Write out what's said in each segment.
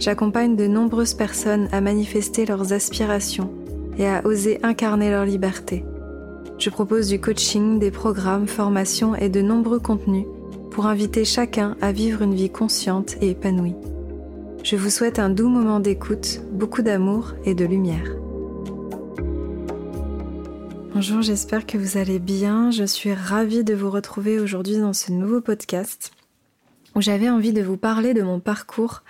j'accompagne de nombreuses personnes à manifester leurs aspirations et à oser incarner leur liberté. Je propose du coaching, des programmes, formations et de nombreux contenus pour inviter chacun à vivre une vie consciente et épanouie. Je vous souhaite un doux moment d'écoute, beaucoup d'amour et de lumière. Bonjour, j'espère que vous allez bien. Je suis ravie de vous retrouver aujourd'hui dans ce nouveau podcast où j'avais envie de vous parler de mon parcours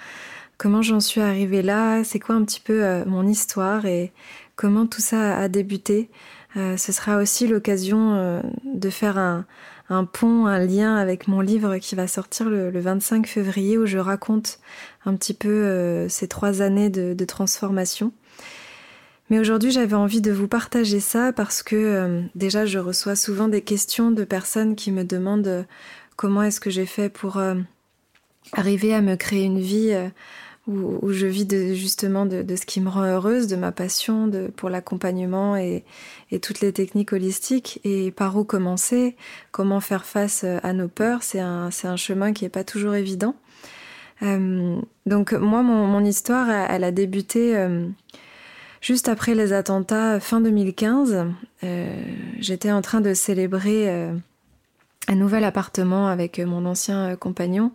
comment j'en suis arrivée là, c'est quoi un petit peu euh, mon histoire et comment tout ça a débuté. Euh, ce sera aussi l'occasion euh, de faire un, pont, un lien avec mon livre qui va sortir le, 25 février où je raconte un petit peu ces trois années de, transformation. Mais aujourd'hui, j'avais envie de vous partager ça parce que déjà, je reçois souvent des questions de personnes qui me demandent comment est-ce que j'ai fait pour arriver à me créer une vie où, je vis justement de, ce qui me rend heureuse, de ma passion pour l'accompagnement et, toutes les techniques holistiques. Et par où commencer, comment faire face à nos peurs, c'est un, chemin qui n'est pas toujours évident. Euh, donc moi, mon, histoire, elle, a débuté euh, juste après les attentats fin 2015. Euh, j'étais en train de célébrer un nouvel appartement avec mon ancien compagnon.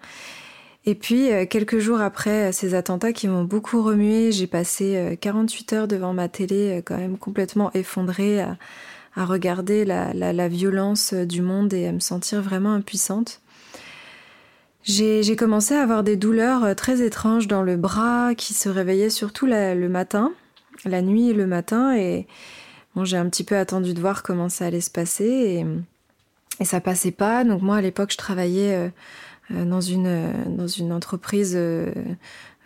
Et puis, euh, quelques jours après euh, ces attentats qui m'ont beaucoup remué, j'ai passé 48 euh, heures devant ma télé, quand même complètement effondrée, à, regarder la, violence du monde et à me sentir vraiment impuissante. J'ai commencé à avoir des douleurs très étranges dans le bras qui se réveillaient surtout le matin, la nuit et le matin. Et j'ai un petit peu attendu de voir comment ça allait se passer et, et ça passait pas. Donc moi, à l'époque, je travaillais dans une, dans une entreprise euh,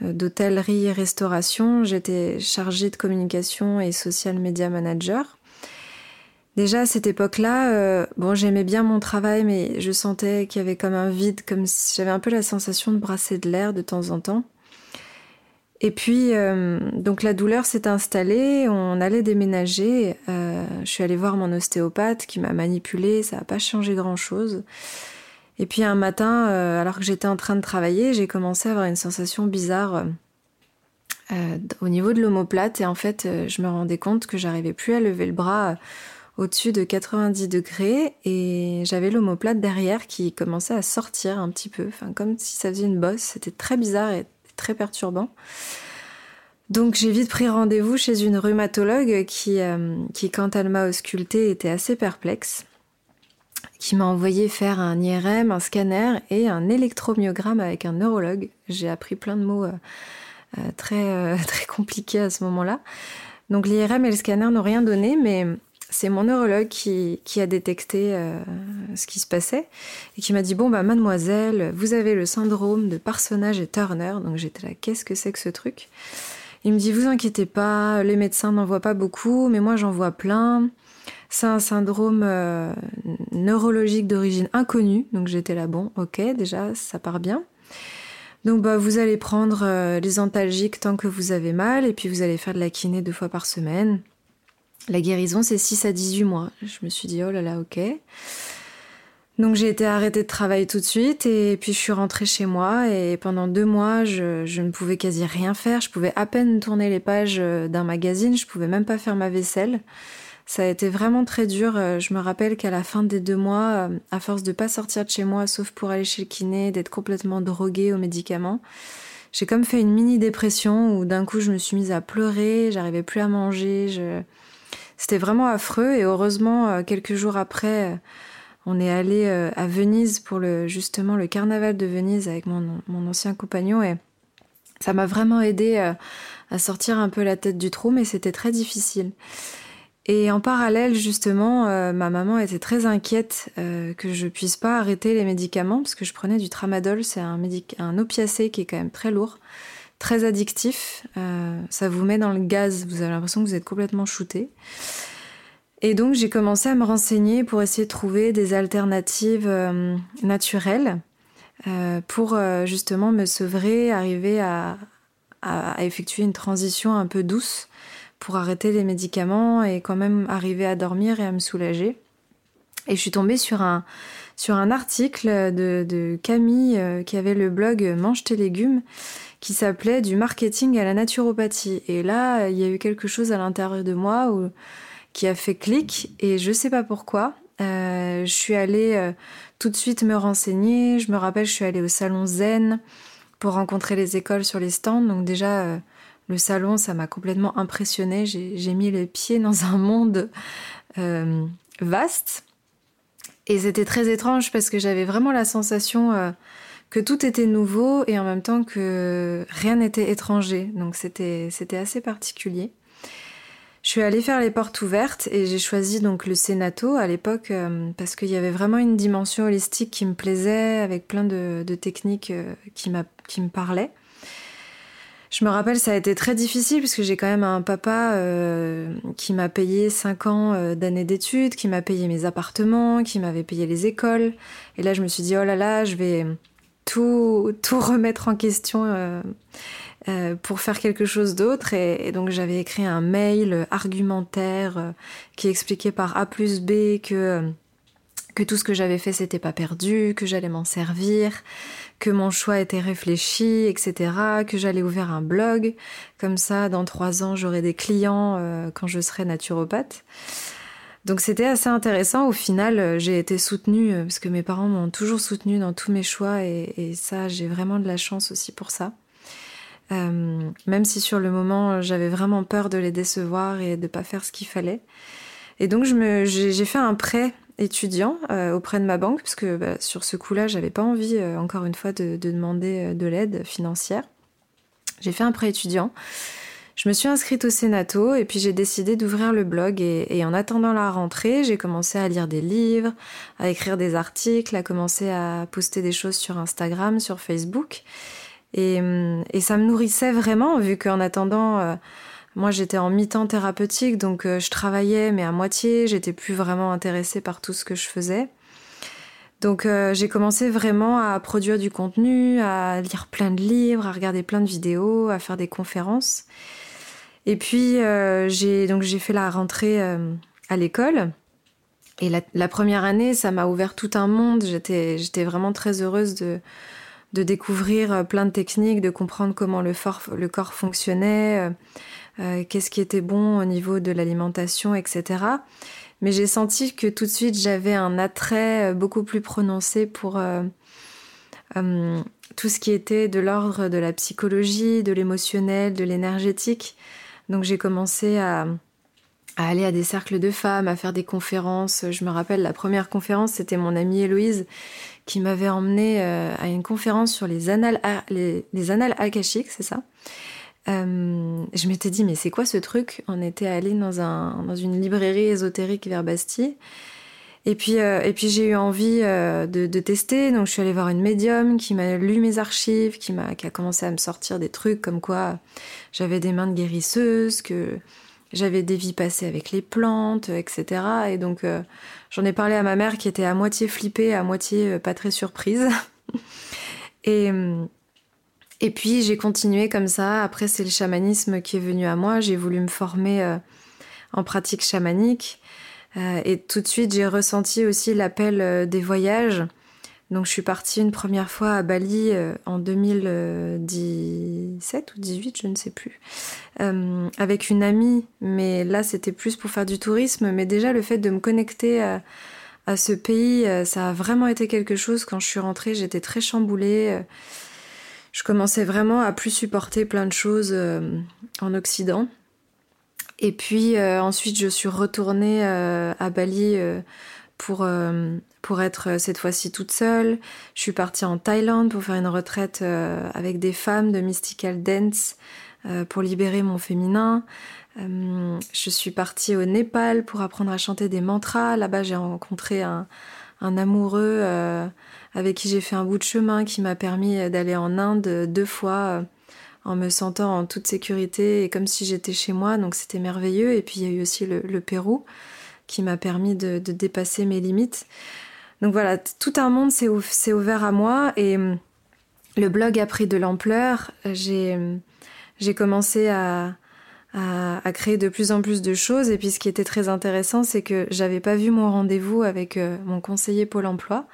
d'hôtellerie et restauration. J'étais chargée de communication et social media manager. Déjà à cette époque-là, euh, bon, j'aimais bien mon travail, mais je sentais qu'il y avait comme un vide, comme si j'avais un peu la sensation de brasser de l'air de temps en temps. Et puis, donc la douleur s'est installée, on allait déménager. je suis allée voir mon ostéopathe qui m'a manipulée, ça n'a pas changé grand-chose. Et puis un matin, euh, alors que j'étais en train de travailler, j'ai commencé à avoir une sensation bizarre euh, euh, au niveau de l'omoplate et en fait, je me rendais compte que j'arrivais plus à lever le bras au-dessus de 90 degrés et j'avais l'omoplate derrière qui commençait à sortir un petit peu, enfin comme si ça faisait une bosse. C'était très bizarre et très perturbant. Donc j'ai vite pris rendez-vous chez une rhumatologue qui, qui quand elle m'a ausculté, était assez perplexe qui m'a envoyé faire un IRM, un scanner et un électromyogramme avec un neurologue. J'ai appris plein de mots euh, euh, très, euh, très compliqués à ce moment-là. Donc l'IRM et le scanner n'ont rien donné, mais c'est mon neurologue qui, qui a détecté ce qui se passait et qui m'a dit bon bah mademoiselle, vous avez le syndrome de Parsonage et Turner. Donc j'étais là, qu'est-ce que c'est que ce truc? Il me dit vous inquiétez pas, les médecins n'en voient pas beaucoup, mais moi j'en vois plein. C'est un syndrome euh, neurologique d'origine inconnue. Donc j'étais là, bon, ok, déjà, ça part bien. Donc bah, vous allez prendre euh, les antalgiques tant que vous avez mal, et puis vous allez faire de la kiné deux fois par semaine. La guérison, c'est 6 à 18 mois. Je me suis dit, oh là là, ok. Donc j'ai été arrêtée de travail tout de suite et puis je suis rentrée chez moi et pendant deux mois je, je, ne pouvais quasi rien faire. Je pouvais à peine tourner les pages euh, d'un magazine, je pouvais même pas faire ma vaisselle. Ça a été vraiment très dur. Euh, je me rappelle qu'à la fin des deux mois, euh, à force de pas sortir de chez moi, sauf pour aller chez le kiné, d'être complètement droguée aux médicaments, j'ai comme fait une mini dépression où d'un coup je me suis mise à pleurer, j'arrivais plus à manger. C'était vraiment affreux et heureusement euh, quelques jours après, on est allé à Venise pour le justement le carnaval de Venise avec mon, mon ancien compagnon et ça m'a vraiment aidé à sortir un peu la tête du trou, mais c'était très difficile. Et en parallèle, justement, euh, ma maman était très inquiète euh, que je puisse pas arrêter les médicaments parce que je prenais du tramadol, c'est un, opiacé qui est quand même très lourd, très addictif. ça vous met dans le gaz, vous avez l'impression que vous êtes complètement shooté. Et donc j'ai commencé à me renseigner pour essayer de trouver des alternatives naturelles pour justement me sevrer, arriver à, effectuer une transition un peu douce pour arrêter les médicaments et quand même arriver à dormir et à me soulager. Et je suis tombée sur un, sur un article de, de Camille euh, qui avait le blog Mange tes légumes qui s'appelait Du marketing à la naturopathie. Et là, il y a eu quelque chose à l'intérieur de moi qui a fait clic et je sais pas pourquoi. Euh, je suis allée euh, tout de suite me renseigner. Je me rappelle, je suis allée au salon Zen pour rencontrer les écoles sur les stands. Donc déjà, le salon, ça m'a complètement impressionnée. J'ai mis les pieds dans un monde euh, vaste. Et c'était très étrange parce que j'avais vraiment la sensation euh, que tout était nouveau et en même temps que rien n'était étranger. Donc c'était assez particulier. Je suis allée faire les portes ouvertes et j'ai choisi donc le Sénato à l'époque euh, parce qu'il y avait vraiment une dimension holistique qui me plaisait avec plein de, techniques qui me parlaient. Je me rappelle, ça a été très difficile parce que j'ai quand même un papa euh, qui m'a payé 5 ans d'années d'études, qui m'a payé mes appartements, qui m'avait payé les écoles. Et là, je me suis dit, oh là là, je vais tout, tout remettre en question euh, pour faire quelque chose d'autre. Et, donc j'avais écrit un mail argumentaire euh, qui expliquait par A plus B que, euh, que tout ce que j'avais fait c'était pas perdu, que j'allais m'en servir, que mon choix était réfléchi, etc. Que j'allais ouvrir un blog. Comme ça, dans trois ans, j'aurai des clients quand je serai naturopathe. Donc c'était assez intéressant. Au final, j'ai été soutenue parce que mes parents m'ont toujours soutenue dans tous mes choix et, ça, j'ai vraiment de la chance aussi pour ça. Euh, même si sur le moment j'avais vraiment peur de les décevoir et de pas faire ce qu'il fallait. Et donc j'ai fait un prêt étudiant euh, auprès de ma banque parce que bah, sur ce coup-là j'avais pas envie euh, encore une fois de, demander de l'aide financière. J'ai fait un prêt étudiant. Je me suis inscrite au Sénato et puis j'ai décidé d'ouvrir le blog et, en attendant la rentrée, j'ai commencé à lire des livres, à écrire des articles, à commencer à poster des choses sur Instagram, sur Facebook. Euh, et, ça me nourrissait vraiment, vu qu'en attendant, euh, moi j'étais en mi-temps thérapeutique, donc euh, je travaillais, mais à moitié, j'étais plus vraiment intéressée par tout ce que je faisais. Donc j'ai commencé vraiment à produire du contenu, à lire plein de livres, à regarder plein de vidéos, à faire des conférences. Et puis j'ai donc j'ai fait la rentrée à l'école. Et la, première année, ça m'a ouvert tout un monde. J'étais j'étais vraiment très heureuse de de découvrir euh, plein de techniques, de comprendre comment le, le corps fonctionnait, euh, euh, qu'est-ce qui était bon au niveau de l'alimentation, etc. Mais j'ai senti que tout de suite j'avais un attrait beaucoup plus prononcé pour tout ce qui était de l'ordre de la psychologie, de l'émotionnel, de l'énergétique. Donc j'ai commencé à, aller à des cercles de femmes, à faire des conférences. Je me rappelle la première conférence, c'était mon amie Héloïse qui m'avait emmené euh, à une conférence sur les annales, les, annales akashiques, c'est ça? Euh, je m'étais dit, mais c'est quoi ce truc? On était allé dans, un, dans une librairie ésotérique vers Bastille. Et puis, euh, puis j'ai eu envie de, de, tester, donc je suis allée voir une médium qui m'a lu mes archives, qui, m'a, qui a commencé à me sortir des trucs comme quoi j'avais des mains de guérisseuse, que j'avais des vies passées avec les plantes, etc. Et donc J'en ai parlé à ma mère qui était à moitié flippée, à moitié euh, pas très surprise. et, euh, et puis j'ai continué comme ça. Après, c'est le chamanisme qui est venu à moi. J'ai voulu me former euh, en pratique chamanique. et tout de suite, j'ai ressenti aussi l'appel des voyages. Donc je suis partie une première fois à Bali euh, en 2017 ou 18, je ne sais plus, euh, avec une amie, mais là c'était plus pour faire du tourisme, mais déjà le fait de me connecter à, ce pays, euh, ça a vraiment été quelque chose. Quand je suis rentrée, j'étais très chamboulée. Je commençais vraiment à plus supporter plein de choses en Occident. Et puis ensuite, je suis retournée à Bali pour pour être euh, cette fois-ci toute seule. Je suis partie en Thaïlande pour faire une retraite euh, avec des femmes de mystical dance euh, pour libérer mon féminin. je suis partie au Népal pour apprendre à chanter des mantras. Là-bas, j'ai rencontré un, amoureux avec qui j'ai fait un bout de chemin qui m'a permis d'aller en Inde deux fois en me sentant en toute sécurité et comme si j'étais chez moi, donc c'était merveilleux. Et puis il y a eu aussi le, Pérou qui m'a permis de, dépasser mes limites. Donc voilà, tout un monde s'est ouvert à moi et le blog a pris de l'ampleur. J'ai commencé à, à, créer de plus en plus de choses. Et puis ce qui était très intéressant, c'est que j'avais pas vu mon rendez-vous avec euh, mon conseiller Pôle Emploi.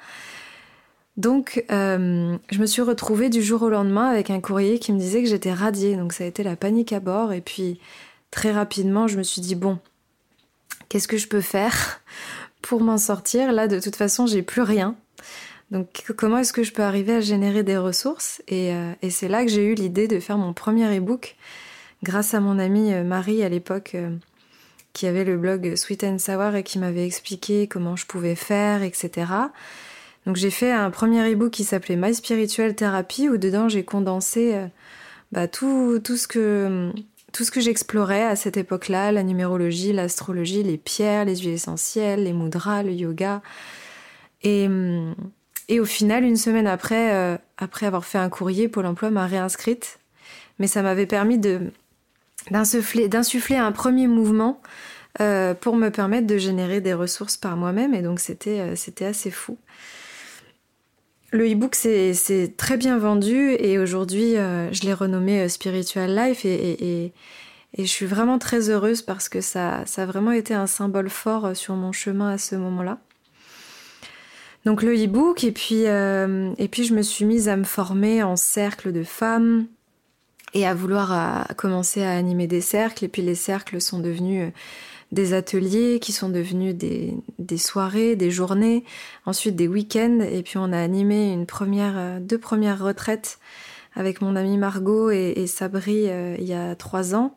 Donc, euh, je me suis retrouvée du jour au lendemain avec un courrier qui me disait que j'étais radiée. Donc, ça a été la panique à bord. Et puis, très rapidement, je me suis dit bon, qu'est-ce que je peux faire pour m'en sortir? Là, de toute façon, j'ai plus rien. Donc, comment est-ce que je peux arriver à générer des ressources? Euh, et c'est là que j'ai eu l'idée de faire mon premier e-book grâce à mon amie euh, Marie à l'époque euh, qui avait le blog Sweet and Sour et qui m'avait expliqué comment je pouvais faire, etc. Donc j'ai fait un premier ebook qui s'appelait My Spiritual Therapy où dedans j'ai condensé euh, bah, tout, tout ce que tout ce que j'explorais à cette époque-là, la numérologie, l'astrologie, les pierres, les huiles essentielles, les mudras, le yoga. Et, et au final, une semaine après, après avoir fait un courrier, Pôle Emploi m'a réinscrite. Mais ça m'avait permis de, d'insuffler un premier mouvement euh, pour me permettre de générer des ressources par moi-même. Et donc c'était euh, assez fou. Le e-book c'est très bien vendu et aujourd'hui euh, je l'ai renommé Spiritual Life et, et, je suis vraiment très heureuse parce que ça, ça a vraiment été un symbole fort sur mon chemin à ce moment-là. Donc le e-book et puis, et puis je me suis mise à me former en cercle de femmes, et à vouloir commencer à animer des cercles. Et puis les cercles sont devenus euh, des ateliers qui sont devenus des, soirées, des journées, ensuite des week-ends. Et puis on a animé une première, euh, deux premières retraites avec mon amie Margot et, Sabri euh, il y a trois ans.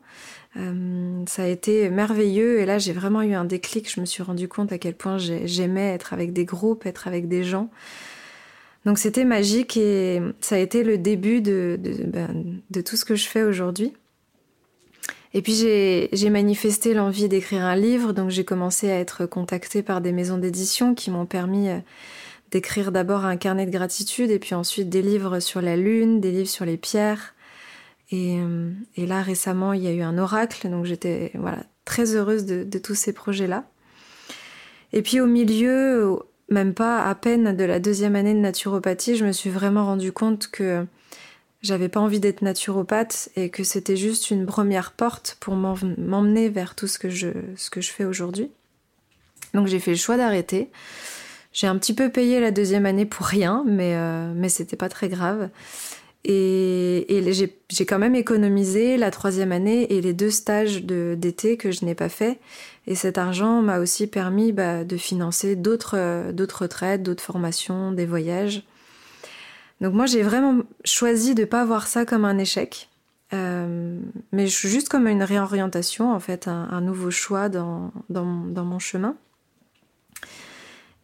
ça a été merveilleux et là j'ai vraiment eu un déclic. Je me suis rendu compte à quel point j'aimais être avec des groupes, être avec des gens. Donc c'était magique et ça a été le début de, ben, tout ce que je fais aujourd'hui. Et puis j'ai manifesté l'envie d'écrire un livre, donc j'ai commencé à être contactée par des maisons d'édition qui m'ont permis euh, d'écrire d'abord un carnet de gratitude et puis ensuite des livres sur la lune, des livres sur les pierres. Et, euh, là récemment il y a eu un oracle, donc j'étais voilà très heureuse de, de tous ces projets-là. Et puis au milieu, même pas à peine de la deuxième année de naturopathie, je me suis vraiment rendu compte que j'avais pas envie d'être naturopathe et que c'était juste une première porte pour m'emmener vers tout ce que je, ce que je fais aujourd'hui. Donc j'ai fait le choix d'arrêter. J'ai un petit peu payé la deuxième année pour rien, mais, euh, mais c'était pas très grave. Et, j'ai quand même économisé la troisième année et les deux stages d'été que je n'ai pas fait. Et cet argent m'a aussi permis bah, de financer d'autres euh, retraites, d'autres formations, des voyages. Donc moi j'ai vraiment choisi de pas voir ça comme un échec, euh, mais juste comme une réorientation en fait, un, nouveau choix dans, mon chemin.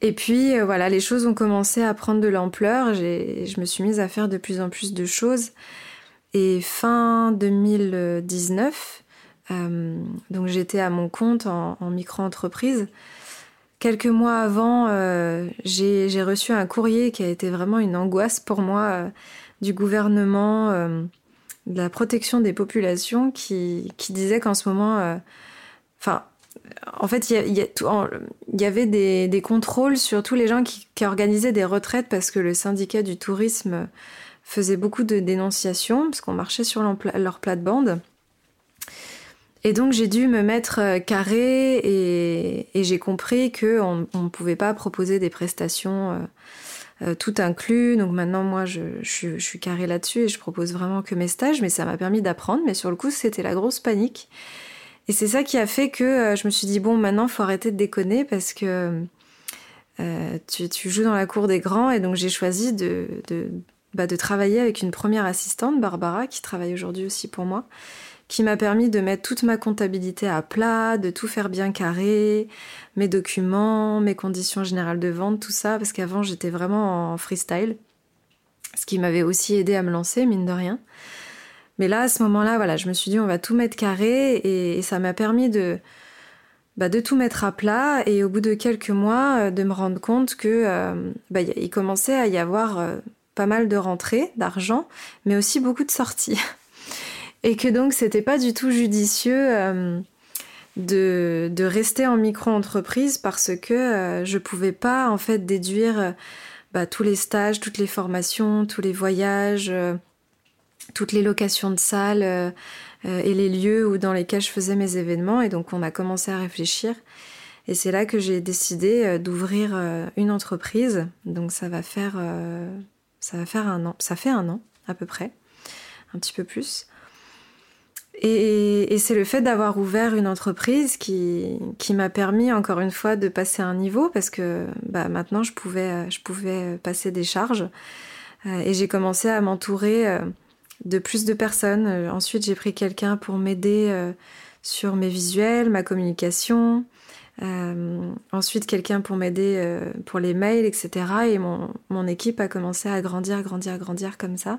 Et puis euh, voilà, les choses ont commencé à prendre de l'ampleur. Je me suis mise à faire de plus en plus de choses. Et fin 2019, euh, donc j'étais à mon compte en, micro-entreprise. Quelques mois avant, euh, j'ai reçu un courrier qui a été vraiment une angoisse pour moi du gouvernement de la protection des populations qui, qui disait qu'en ce moment, enfin, en fait, il y, avait des, contrôles sur tous les gens qui, qui, organisaient des retraites parce que le syndicat du tourisme faisait beaucoup de dénonciations parce qu'on marchait sur leur plate-bande. Et donc j'ai dû me mettre euh, carré et, j'ai compris qu'on ne pouvait pas proposer des prestations euh, euh, tout inclus. Donc maintenant moi je, je, suis carré là-dessus et je propose vraiment que mes stages, mais ça m'a permis d'apprendre. Mais sur le coup c'était la grosse panique. Et c'est ça qui a fait que je me suis dit bon maintenant faut arrêter de déconner parce que tu, tu, joues dans la cour des grands et donc j'ai choisi de, bah, de travailler avec une première assistante, Barbara, qui travaille aujourd'hui aussi pour moi qui m'a permis de mettre toute ma comptabilité à plat, de tout faire bien carré, mes documents, mes conditions générales de vente, tout ça, parce qu'avant j'étais vraiment en freestyle, ce qui m'avait aussi aidé à me lancer, mine de rien. Mais là, à ce moment-là, voilà, je me suis dit on va tout mettre carré et, ça m'a permis de, bah, de tout mettre à plat et au bout de quelques mois euh, de me rendre compte que euh, bah, commençait à y avoir euh, pas mal de rentrées d'argent, mais aussi beaucoup de sorties. et que donc c'était pas du tout judicieux de, de, rester en micro-entreprise parce que je pouvais pas en fait déduire bah, tous les stages, toutes les formations, tous les voyages, toutes les locations de salles et les lieux où, dans lesquels je faisais mes événements. Et donc on a commencé à réfléchir. Et c'est là que j'ai décidé euh, d'ouvrir euh, une entreprise. Donc ça va faire, euh, ça va faire un an. Ça fait un an à peu près, un petit peu plus. Et, c'est le fait d'avoir ouvert une entreprise qui, qui m'a permis encore une fois de passer un niveau parce que bah, maintenant je pouvais, je pouvais passer des charges. et j'ai commencé à m'entourer de plus de personnes. Ensuite j'ai pris quelqu'un pour m'aider sur mes visuels, ma communication. Euh, ensuite, quelqu'un pour m'aider euh, pour les mails, etc. Et mon, équipe a commencé à grandir, grandir, grandir comme ça.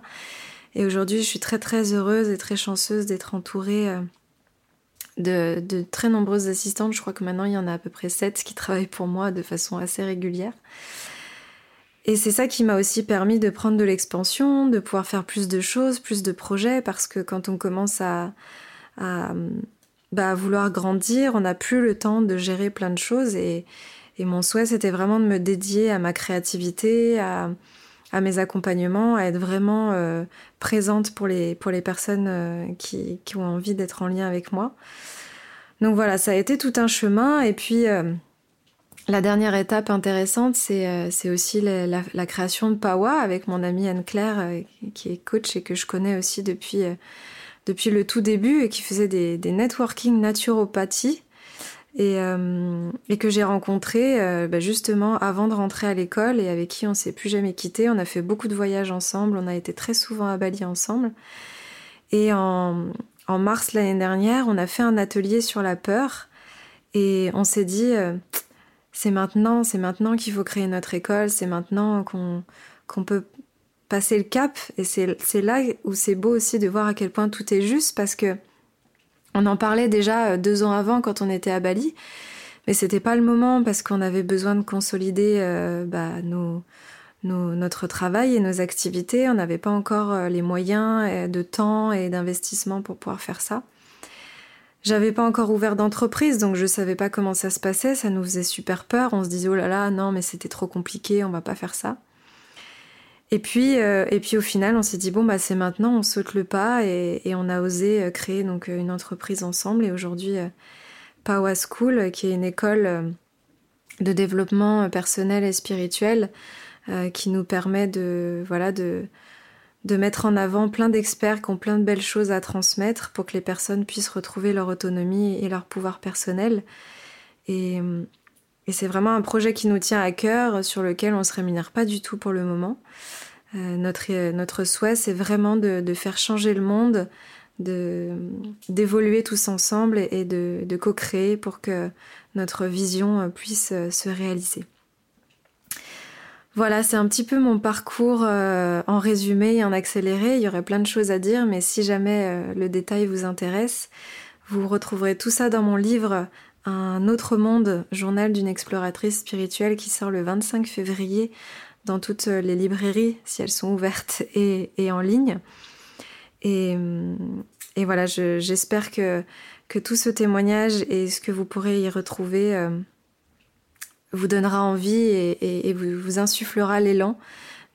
Et aujourd'hui, je suis très très heureuse et très chanceuse d'être entourée euh, de, de, très nombreuses assistantes. Je crois que maintenant, il y en a à peu près sept qui travaillent pour moi de façon assez régulière. Et c'est ça qui m'a aussi permis de prendre de l'expansion, de pouvoir faire plus de choses, plus de projets, parce que quand on commence à, à bah, vouloir grandir, on n'a plus le temps de gérer plein de choses et, mon souhait c'était vraiment de me dédier à ma créativité, à, à mes accompagnements, à être vraiment euh, présente pour les, pour les personnes euh, qui, qui, ont envie d'être en lien avec moi. Donc voilà, ça a été tout un chemin et puis euh, la dernière étape intéressante, c'est c'est aussi la, la, la, création de Pawa avec mon amie Anne-Claire qui est coach et que je connais aussi depuis depuis le tout début et qui faisait des, des networking naturopathie et, euh, et que j'ai rencontré euh, bah justement avant de rentrer à l'école et avec qui on s'est plus jamais quitté. On a fait beaucoup de voyages ensemble, on a été très souvent à Bali ensemble. Et en, en mars l'année dernière, on a fait un atelier sur la peur et on s'est dit euh, c'est maintenant, c'est maintenant qu'il faut créer notre école, c'est maintenant qu'on peut passer le cap. Et c'est là où c'est beau aussi de voir à quel point tout est juste parce que on en parlait déjà euh, deux ans avant quand on était à Bali, mais c'était pas le moment parce qu'on avait besoin de consolider euh, bah, notre travail et nos activités. On n'avait pas encore euh, les moyens de temps et d'investissement pour pouvoir faire ça. J'avais pas encore ouvert d'entreprise, donc je savais pas comment ça se passait. Ça nous faisait super peur. On se disait oh là là, non mais c'était trop compliqué, on va pas faire ça. Et puis, euh, et puis au final, on s'est dit bon bah c'est maintenant, on saute le pas et, on a osé euh, créer donc euh, une entreprise ensemble. Et aujourd'hui, Power School, qui est une école de développement personnel et spirituel, qui nous permet de voilà de de mettre en avant plein d'experts qui ont plein de belles choses à transmettre pour que les personnes puissent retrouver leur autonomie et leur pouvoir personnel. Et, c'est vraiment un projet qui nous tient à cœur, sur lequel on se rémunère pas du tout pour le moment. Euh, notre, souhait, c'est vraiment de, faire changer le monde, de d'évoluer tous ensemble et, de, co-créer pour que notre vision puisse se réaliser. Voilà, c'est un petit peu mon parcours en résumé et en accéléré. Il y aurait plein de choses à dire, mais si jamais le détail vous intéresse, vous retrouverez tout ça dans mon livre Un autre monde, journal d'une exploratrice spirituelle qui sort le 25 février dans toutes les librairies, si elles sont ouvertes et, en ligne. Et, voilà, j'espère que, tout ce témoignage et ce que vous pourrez y retrouver euh, vous donnera envie et, vous, insufflera l'élan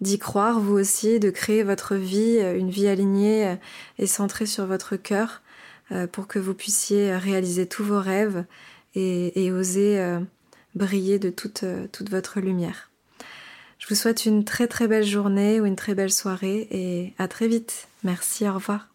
d'y croire, vous aussi, de créer votre vie, une vie alignée et centrée sur votre cœur euh, pour que vous puissiez réaliser tous vos rêves et, oser euh, briller de toute votre lumière. Je vous souhaite une très très belle journée ou une très belle soirée et à très vite. Merci, au revoir.